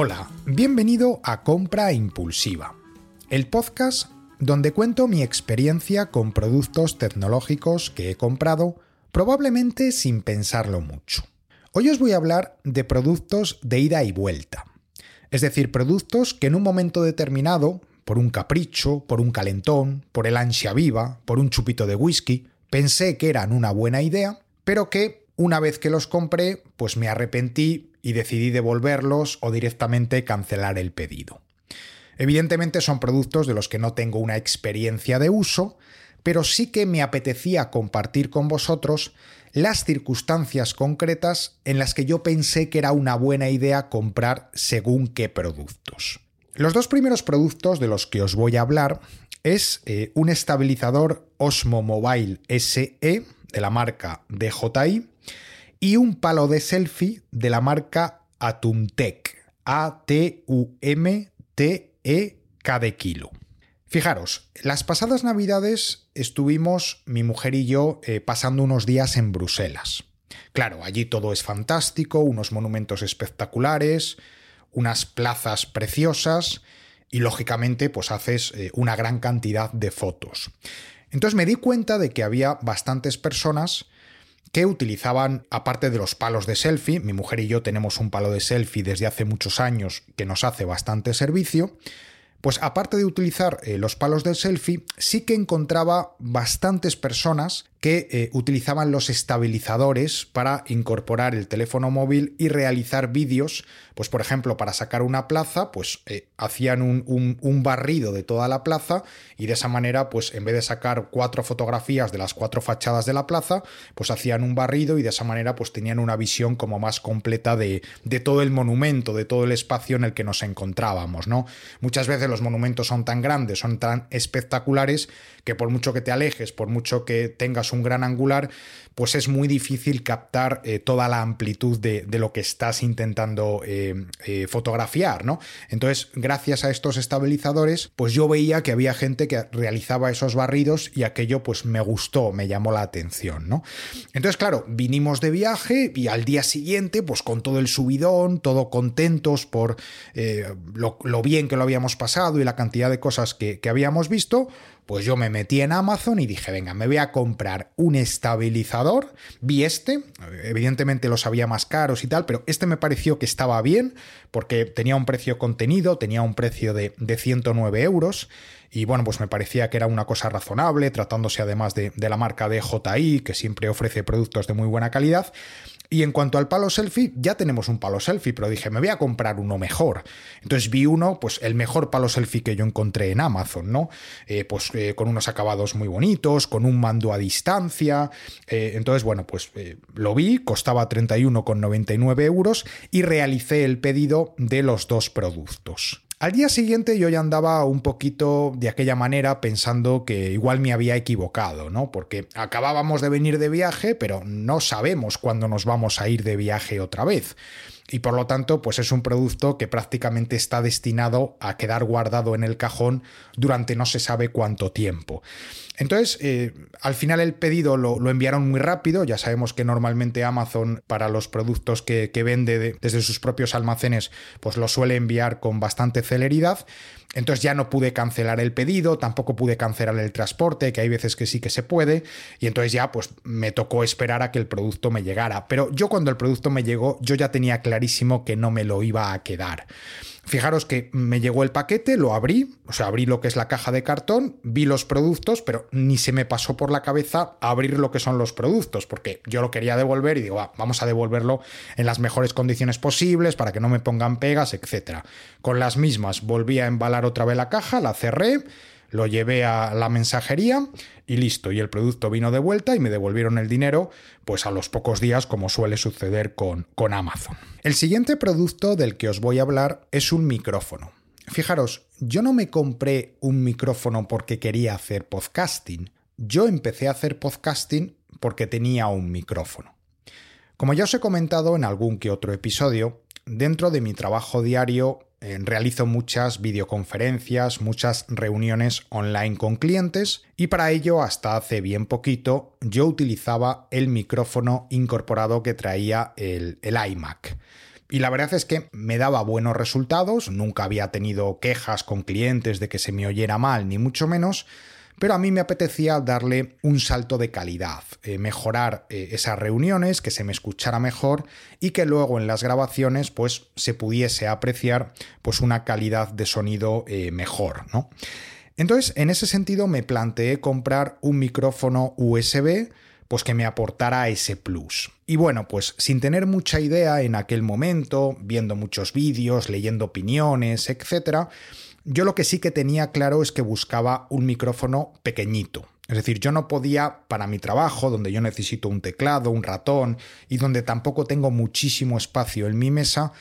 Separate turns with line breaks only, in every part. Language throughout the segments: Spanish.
Hola, bienvenido a Compra Impulsiva, el podcast donde cuento mi experiencia con productos tecnológicos que he comprado probablemente sin pensarlo mucho. Hoy os voy a hablar de productos de ida y vuelta, es decir, productos que en un momento determinado, por un capricho, por un calentón, por el ansia viva, por un chupito de whisky, pensé que eran una buena idea, pero que una vez que los compré, pues me arrepentí y decidí devolverlos o directamente cancelar el pedido. Evidentemente son productos de los que no tengo una experiencia de uso, pero sí que me apetecía compartir con vosotros las circunstancias concretas en las que yo pensé que era una buena idea comprar según qué productos. Los dos primeros productos de los que os voy a hablar es eh, un estabilizador Osmo Mobile SE de la marca DJI y un palo de selfie de la marca Atumtec, A-T-U-M-T-E-K de kilo. Fijaros, las pasadas navidades estuvimos mi mujer y yo eh, pasando unos días en Bruselas. Claro, allí todo es fantástico, unos monumentos espectaculares, unas plazas preciosas y lógicamente pues haces eh, una gran cantidad de fotos. Entonces me di cuenta de que había bastantes personas que utilizaban, aparte de los palos de selfie, mi mujer y yo tenemos un palo de selfie desde hace muchos años que nos hace bastante servicio, pues aparte de utilizar eh, los palos del selfie, sí que encontraba bastantes personas que eh, utilizaban los estabilizadores para incorporar el teléfono móvil y realizar vídeos, pues por ejemplo, para sacar una plaza, pues eh, hacían un, barrido de toda la plaza y de esa manera, pues en vez de sacar cuatro fotografías de las cuatro fachadas de la plaza, pues hacían un barrido y de esa manera pues tenían una visión como más completa de, de todo el monumento, de todo el espacio en el que nos encontrábamos, ¿no? Muchas veces los monumentos son tan grandes, son tan espectaculares, que por mucho que te alejes, por mucho que tengas un gran angular, pues es muy difícil captar eh, toda la amplitud de, lo que estás intentando eh, eh, fotografiar, ¿no? Entonces, gracias a estos estabilizadores, pues yo veía que había gente que realizaba esos barridos y aquello pues me gustó, me llamó la atención, ¿no? Entonces, claro, vinimos de viaje y al día siguiente, pues con todo el subidón, todo contentos por lo, bien que lo habíamos pasado y la cantidad de cosas que, que habíamos visto, pues yo me metí en Amazon y dije, venga, me voy a comprar un estabilizador. Vi este, evidentemente los había más caros y tal, pero este me pareció que estaba bien porque tenía un precio contenido, tenía un precio de, de 109 euros. Y bueno, pues me parecía que era una cosa razonable, tratándose además de, de la marca DJI, que siempre ofrece productos de muy buena calidad. Y en cuanto al palo selfie, ya tenemos un palo selfie, pero dije, me voy a comprar uno mejor. Entonces vi uno, pues el mejor palo selfie que yo encontré en Amazon, ¿no? Eh, pues eh, con unos acabados muy bonitos, con un mando a distancia. Eh, entonces, bueno, pues lo vi, costaba 31,99 euros y realicé el pedido de los dos productos. Al día siguiente yo ya andaba un poquito de aquella manera pensando que igual me había equivocado, ¿no? Porque acabábamos de venir de viaje, pero no sabemos cuándo nos vamos a ir de viaje otra vez y por lo tanto pues es un producto que prácticamente está destinado a quedar guardado en el cajón durante no se sabe cuánto tiempo. Entonces, eh, al final el pedido lo, enviaron muy rápido, ya sabemos que normalmente Amazon para los productos que, vende desde sus propios almacenes pues lo suele enviar con bastante celeridad, entonces ya no pude cancelar el pedido, tampoco pude cancelar el transporte, que hay veces que sí que se puede, y entonces ya pues me tocó esperar a que el producto me llegara. Pero yo cuando el producto me llegó, yo ya tenía clarísimo que no me lo iba a quedar. Fijaros que me llegó el paquete, lo abrí, o sea, abrí lo que es la caja de cartón, vi los productos, pero ni se me pasó por la cabeza abrir lo que son los productos, porque yo lo quería devolver y digo, vamos a devolverlo en las mejores condiciones posibles para que no me pongan pegas, etc. Con las mismas volví a embalar otra vez la caja, la cerré, lo llevé a la mensajería y listo. Y el producto vino de vuelta y me devolvieron el dinero, pues a los pocos días, como suele suceder con, con Amazon. El siguiente producto del que os voy a hablar es un micrófono. Fijaros, yo no me compré un micrófono porque quería hacer podcasting. Yo empecé a hacer podcasting porque tenía un micrófono. Como ya os he comentado en algún que otro episodio, dentro de mi trabajo diario realizo muchas videoconferencias, muchas reuniones online con clientes y para ello hasta hace bien poquito yo utilizaba el micrófono incorporado que traía el, el iMac. Y la verdad es que me daba buenos resultados, nunca había tenido quejas con clientes de que se me oyera mal, ni mucho menos, pero a mí me apetecía darle un salto de calidad, eh, mejorar eh, esas reuniones, que se me escuchara mejor y que luego en las grabaciones pues se pudiese apreciar pues una calidad de sonido eh, mejor, ¿no? Entonces, en ese sentido me planteé comprar un micrófono USB pues que me aportara ese plus. Y bueno, pues sin tener mucha idea en aquel momento, viendo muchos vídeos, leyendo opiniones, etcétera, yo lo que sí que tenía claro es que buscaba un micrófono pequeñito. Es decir, yo no podía, para mi trabajo, donde yo necesito un teclado, un ratón y donde tampoco tengo muchísimo espacio en mi mesa,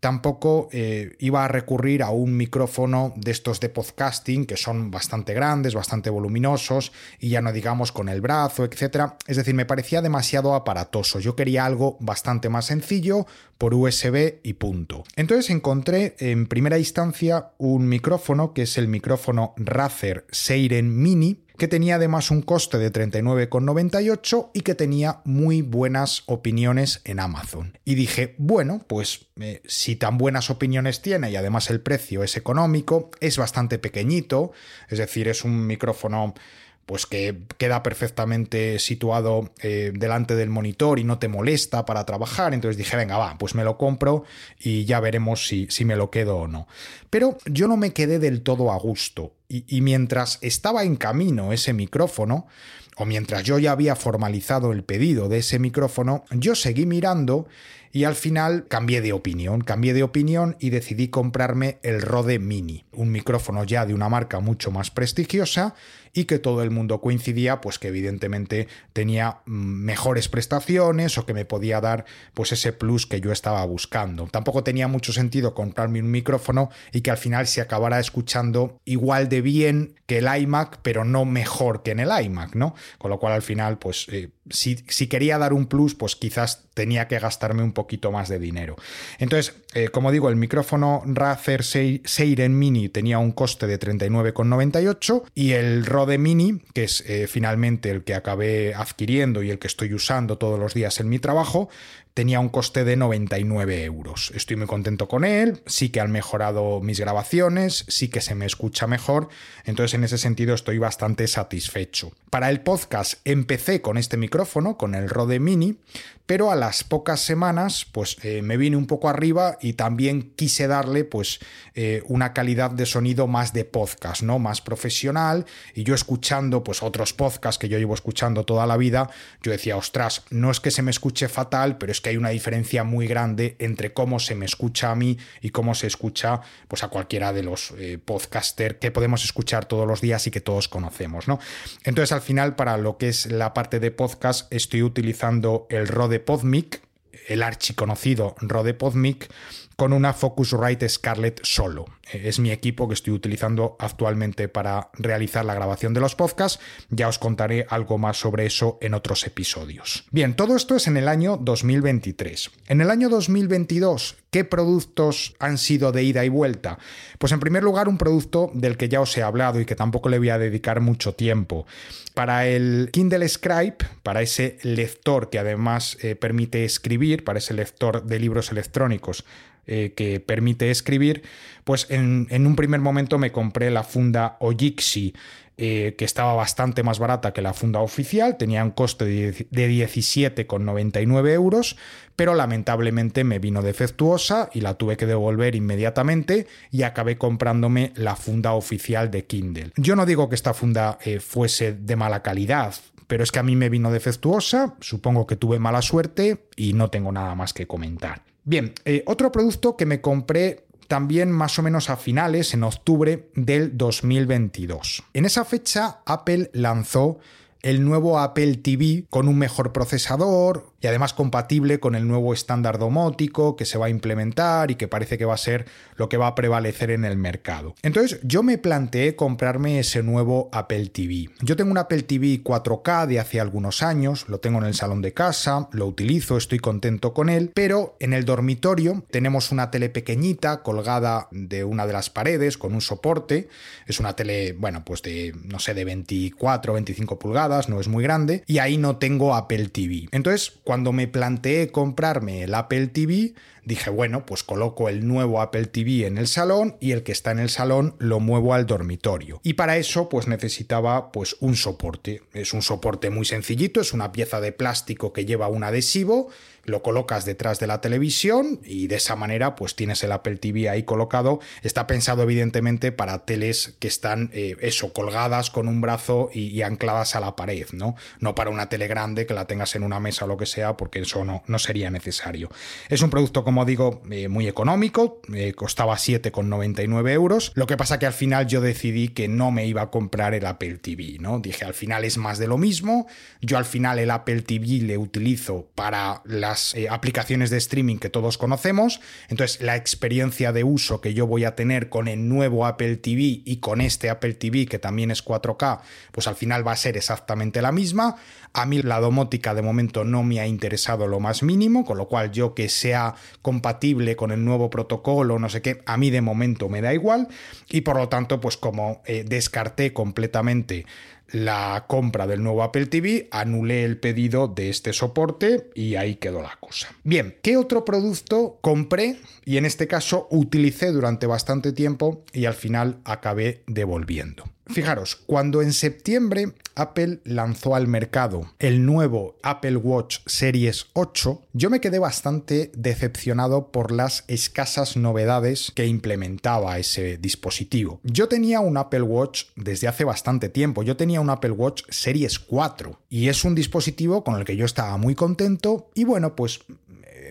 tampoco eh, iba a recurrir a un micrófono de estos de podcasting que son bastante grandes, bastante voluminosos y ya no digamos con el brazo, etc. Es decir, me parecía demasiado aparatoso. Yo quería algo bastante más sencillo por USB y punto. Entonces encontré en primera instancia un micrófono que es el micrófono Razer Seiren Mini que tenía además un coste de 39,98 y que tenía muy buenas opiniones en Amazon. Y dije, bueno, pues eh, si tan buenas opiniones tiene y además el precio es económico, es bastante pequeñito, es decir, es un micrófono pues que queda perfectamente situado eh, delante del monitor y no te molesta para trabajar. Entonces dije, venga, va, pues me lo compro y ya veremos si, si me lo quedo o no. Pero yo no me quedé del todo a gusto. Y, y mientras estaba en camino ese micrófono, o mientras yo ya había formalizado el pedido de ese micrófono, yo seguí mirando y al final cambié de opinión, cambié de opinión y decidí comprarme el Rode Mini, un micrófono ya de una marca mucho más prestigiosa y que todo el mundo coincidía pues que evidentemente tenía mm, mejores prestaciones o que me podía dar pues ese plus que yo estaba buscando. Tampoco tenía mucho sentido comprarme un micrófono y que al final se acabara escuchando igual de bien que el iMac, pero no mejor que en el iMac, ¿no? Con lo cual al final pues eh, si, quería dar un plus pues quizás tenía que gastarme un poquito más de dinero. Entonces, eh, como digo, el micrófono Razer Seiren Mini tenía un coste de 39,98 y el Rode Mini, que es eh, finalmente el que acabé adquiriendo y el que estoy usando todos los días en mi trabajo, tenía un coste de 99 euros. Estoy muy contento con él, sí que han mejorado mis grabaciones, sí que se me escucha mejor, entonces en ese sentido estoy bastante satisfecho. Para el podcast empecé con este micrófono, con el Rode Mini, pero a las pocas semanas pues eh, me vine un poco arriba y también quise darle pues eh, una calidad de sonido más de podcast, ¿no? Más profesional y yo escuchando pues otros podcasts que yo llevo escuchando toda la vida, yo decía, ostras, no es que se me escuche fatal, pero es que hay una diferencia muy grande entre cómo se me escucha a mí y cómo se escucha pues a cualquiera de los eh, podcasters que podemos escuchar todos los días y que todos conocemos, ¿no? Entonces al final para lo que es la parte de podcast estoy utilizando el Rode Podmic, el archiconocido Rode Podmic, con una Focusrite Scarlett solo. Eh, es mi equipo que estoy utilizando actualmente para realizar la grabación de los podcasts. Ya os contaré algo más sobre eso en otros episodios. Bien, todo esto es en el año 2023. En el año 2022, ¿qué productos han sido de ida y vuelta? Pues en primer lugar, un producto del que ya os he hablado y que tampoco le voy a dedicar mucho tiempo. Para el Kindle Scribe, para ese lector que además eh, permite escribir, para ese lector de libros electrónicos, eh, que permite escribir, pues en, un primer momento me compré la funda Ojixi, eh, que estaba bastante más barata que la funda oficial, tenía un coste de 17,99 euros, pero lamentablemente me vino defectuosa y la tuve que devolver inmediatamente y acabé comprándome la funda oficial de Kindle. Yo no digo que esta funda eh, fuese de mala calidad, pero es que a mí me vino defectuosa, supongo que tuve mala suerte y no tengo nada más que comentar. Bien, eh, otro producto que me compré también más o menos a finales, en octubre del 2022. En esa fecha Apple lanzó el nuevo Apple TV con un mejor procesador, y además compatible con el nuevo estándar domótico que se va a implementar y que parece que va a ser lo que va a prevalecer en el mercado. Entonces yo me planteé comprarme ese nuevo Apple TV. Yo tengo un Apple TV 4K de hace algunos años, lo tengo en el salón de casa, lo utilizo, estoy contento con él, pero en el dormitorio tenemos una tele pequeñita colgada de una de las paredes con un soporte, es una tele, bueno, pues de, no sé, de 24 o 25 pulgadas, no es muy grande, y ahí no tengo Apple TV. Entonces, cuando me planteé comprarme el Apple TV, dije, bueno, pues coloco el nuevo Apple TV en el salón y el que está en el salón lo muevo al dormitorio. Y para eso, pues necesitaba pues un soporte. Es un soporte muy sencillito, es una pieza de plástico que lleva un adhesivo lo colocas detrás de la televisión y de esa manera pues tienes el Apple TV ahí colocado. Está pensado evidentemente para teles que están eh, eso, colgadas con un brazo y, ancladas a la pared, ¿no? No para una tele grande que la tengas en una mesa o lo que sea porque eso no, no sería necesario. Es un producto como digo eh, muy económico, eh, costaba 7,99 euros. Lo que pasa que al final yo decidí que no me iba a comprar el Apple TV, ¿no? Dije al final es más de lo mismo. Yo al final el Apple TV le utilizo para las eh, aplicaciones de streaming que todos conocemos. Entonces, la experiencia de uso que yo voy a tener con el nuevo Apple TV y con este Apple TV, que también es 4K, pues al final va a ser exactamente la misma. A mí la domótica de momento no me ha interesado lo más mínimo, con lo cual yo que sea compatible con el nuevo protocolo, no sé qué, a mí de momento me da igual. Y por lo tanto, pues como eh, descarté completamente la compra del nuevo Apple TV, anulé el pedido de este soporte y ahí quedó la cosa. Bien, ¿qué otro producto compré y en este caso utilicé durante bastante tiempo y al final acabé devolviendo? Fijaros, cuando en septiembre Apple lanzó al mercado el nuevo Apple Watch Series 8, yo me quedé bastante decepcionado por las escasas novedades que implementaba ese dispositivo. Yo tenía un Apple Watch desde hace bastante tiempo, yo tenía un Apple Watch Series 4 y es un dispositivo con el que yo estaba muy contento y bueno, pues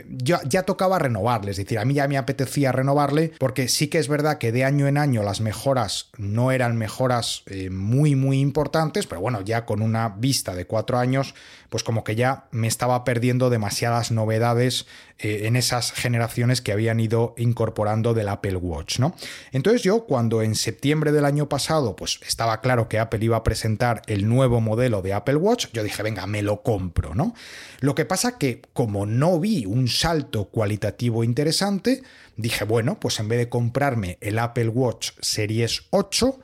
ya, tocaba renovarle, es decir, a mí ya me apetecía renovarle porque sí que es verdad que de año en año las mejoras no eran mejoras eh, muy, muy importantes, pero bueno, ya con una vista de cuatro años, pues como que ya me estaba perdiendo demasiadas novedades eh, en esas generaciones que habían ido incorporando del Apple Watch, ¿no? Entonces yo cuando en septiembre del año pasado, pues estaba claro que Apple iba a presentar el nuevo modelo de Apple Watch, yo dije, venga, me lo compro, ¿no? Lo que pasa que como no vi un salto cualitativo interesante, dije, bueno, pues en vez de comprarme el Apple Watch Series 8,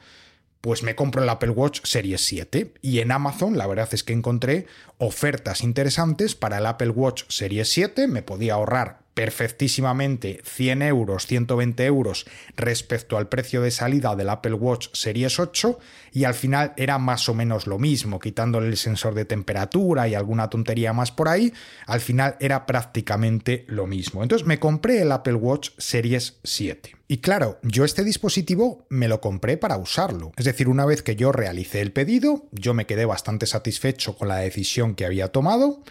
pues me compro el Apple Watch Series 7 y en Amazon la verdad es que encontré ofertas interesantes. Para el Apple Watch Series 7, me podía ahorrar perfectísimamente 100 euros, 120 euros respecto al precio de salida del Apple Watch Series 8 y al final era más o menos lo mismo, quitándole el sensor de temperatura y alguna tontería más por ahí, al final era prácticamente lo mismo. Entonces me compré el Apple Watch Series 7. Y claro, yo este dispositivo me lo compré para usarlo. Es decir, una vez que yo realicé el pedido, yo me quedé bastante satisfecho con la decisión que había tomado.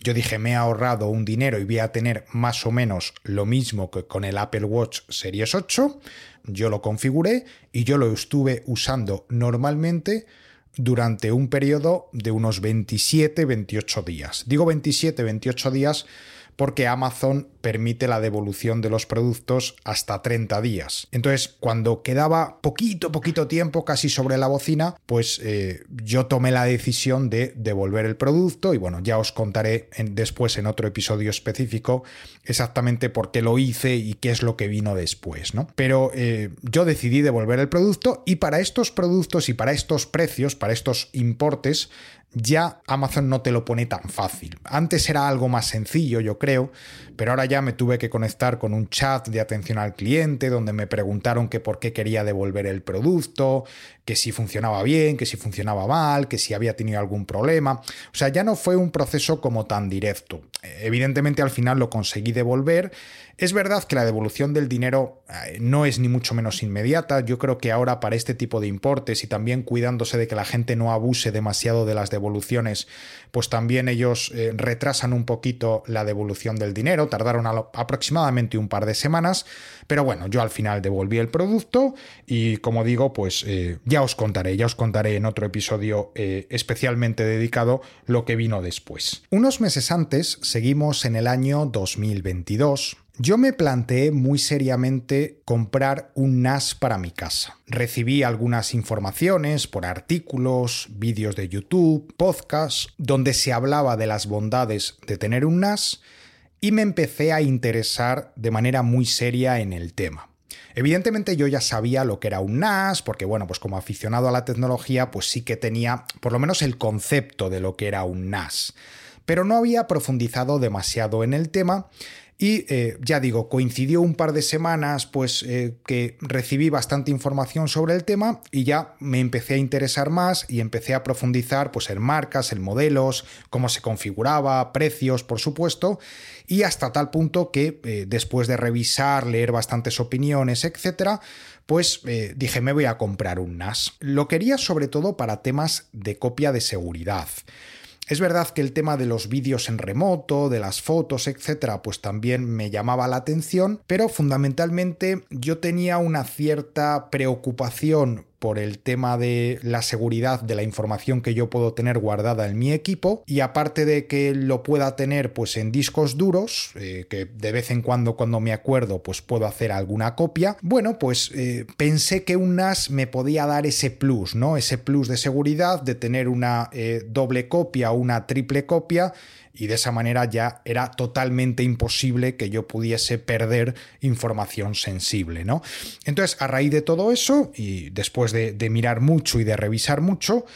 Yo dije, me he ahorrado un dinero y voy a tener más o menos lo mismo que con el Apple Watch Series 8. Yo lo configuré y yo lo estuve usando normalmente durante un periodo de unos 27-28 días. Digo 27-28 días porque Amazon permite la devolución de los productos hasta 30 días. Entonces, cuando quedaba poquito, poquito tiempo casi sobre la bocina, pues eh, yo tomé la decisión de devolver el producto y bueno, ya os contaré después en otro episodio específico exactamente por qué lo hice y qué es lo que vino después, ¿no? Pero eh, yo decidí devolver el producto y para estos productos y para estos precios, para estos importes, ya Amazon no te lo pone tan fácil. Antes era algo más sencillo, yo creo, pero ahora ya me tuve que conectar con un chat de atención al cliente donde me preguntaron que por qué quería devolver el producto, que si funcionaba bien, que si funcionaba mal, que si había tenido algún problema. O sea, ya no fue un proceso como tan directo. Evidentemente al final lo conseguí devolver. Es verdad que la devolución del dinero eh, no es ni mucho menos inmediata. Yo creo que ahora para este tipo de importes y también cuidándose de que la gente no abuse demasiado de las devoluciones, pues también ellos eh, retrasan un poquito la devolución del dinero. Tardaron aproximadamente un par de semanas. Pero bueno, yo al final devolví el producto y como digo, pues eh, ya os contaré, ya os contaré en otro episodio especialmente dedicado lo que vino después. Unos meses antes seguimos en el año 2022. Yo me planteé muy seriamente comprar un NAS para mi casa. Recibí algunas informaciones por artículos, vídeos de YouTube, podcasts, donde se hablaba de las bondades de tener un NAS y me empecé a interesar de manera muy seria en el tema. Evidentemente yo ya sabía lo que era un NAS, porque bueno, pues como aficionado a la tecnología, pues sí que tenía por lo menos el concepto de lo que era un NAS pero no había profundizado demasiado en el tema y eh, ya digo, coincidió un par de semanas pues eh, que recibí bastante información sobre el tema y ya me empecé a interesar más y empecé a profundizar pues en marcas, en modelos, cómo se configuraba, precios, por supuesto, y hasta tal punto que eh, después de revisar, leer bastantes opiniones, etcétera, pues dije me voy a comprar un NAS. Lo quería sobre todo para temas de copia de seguridad. Es verdad que el tema de los vídeos en remoto, de las fotos, etcétera, pues también me llamaba la atención, pero fundamentalmente yo tenía una cierta preocupación por el tema de la seguridad de la información que yo puedo tener guardada en mi equipo y aparte de que lo pueda tener pues en discos duros eh, que de vez en cuando cuando me acuerdo pues puedo hacer alguna copia bueno pues eh, pensé que un NAS me podía dar ese plus no ese plus de seguridad de tener una eh, doble copia o una triple copia y de esa manera ya era totalmente imposible que yo pudiese perder información sensible, ¿no? Entonces, a raíz de todo eso y después de, de mirar mucho y de revisar mucho,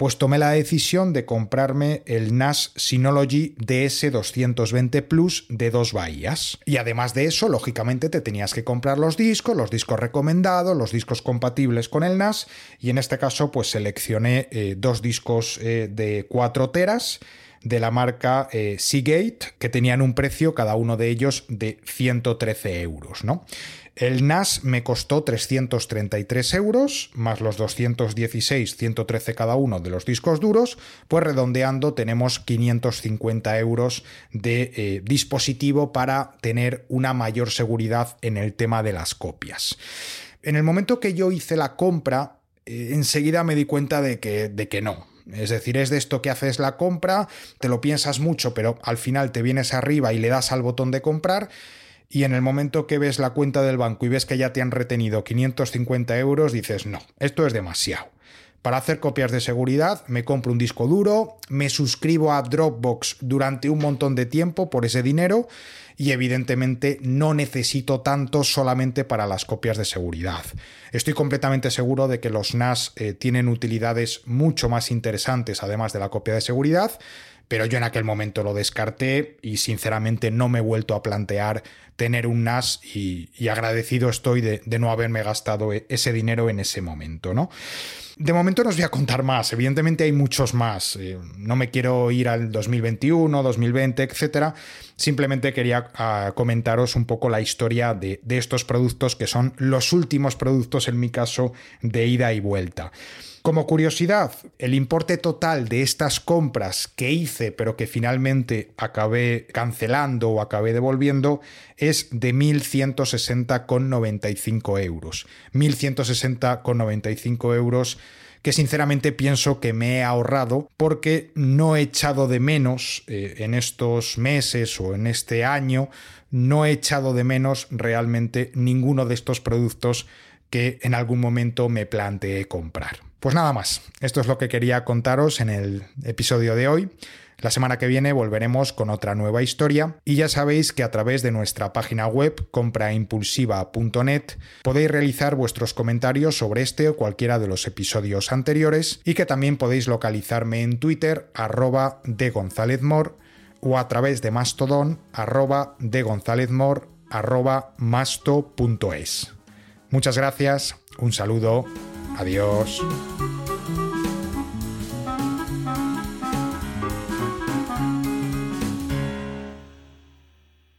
pues tomé la decisión de comprarme el NAS Synology DS220 Plus de dos bahías. Y además de eso, lógicamente te tenías que comprar los discos, los discos recomendados, los discos compatibles con el NAS, y en este caso pues seleccioné eh, dos discos eh, de 4 teras de la marca eh, Seagate, que tenían un precio cada uno de ellos de 113 euros, ¿no? El NAS me costó 333 euros, más los 216, 113 cada uno de los discos duros, pues redondeando tenemos 550 euros de eh, dispositivo para tener una mayor seguridad en el tema de las copias. En el momento que yo hice la compra, eh, enseguida me di cuenta de que, de que no, es decir, es de esto que haces la compra, te lo piensas mucho, pero al final te vienes arriba y le das al botón de comprar y en el momento que ves la cuenta del banco y ves que ya te han retenido 550 euros, dices, no, esto es demasiado. Para hacer copias de seguridad me compro un disco duro, me suscribo a Dropbox durante un montón de tiempo por ese dinero y evidentemente no necesito tanto solamente para las copias de seguridad. Estoy completamente seguro de que los NAS eh, tienen utilidades mucho más interesantes además de la copia de seguridad, pero yo en aquel momento lo descarté y sinceramente no me he vuelto a plantear tener un NAS y, agradecido estoy de, no haberme gastado e, ese dinero en ese momento, ¿no? De momento no os voy a contar más, evidentemente hay muchos más. Eh, no me quiero ir al 2021, 2020, etcétera. Simplemente quería ah, comentaros un poco la historia de, de estos productos que son los últimos productos, en mi caso, de ida y vuelta. Como curiosidad, el importe total de estas compras que hice pero que finalmente acabé cancelando o acabé devolviendo es de 1.160,95 euros. 1.160,95 euros que sinceramente pienso que me he ahorrado porque no he echado de menos eh, en estos meses o en este año, no he echado de menos realmente ninguno de estos productos que en algún momento me planteé comprar. Pues nada más, esto es lo que quería contaros en el episodio de hoy. La semana que viene volveremos con otra nueva historia y ya sabéis que a través de nuestra página web compraimpulsiva.net podéis realizar vuestros comentarios sobre este o cualquiera de los episodios anteriores y que también podéis localizarme en Twitter arroba de González o a través de Mastodon arroba de González arroba masto.es. Muchas gracias, un saludo Adiós.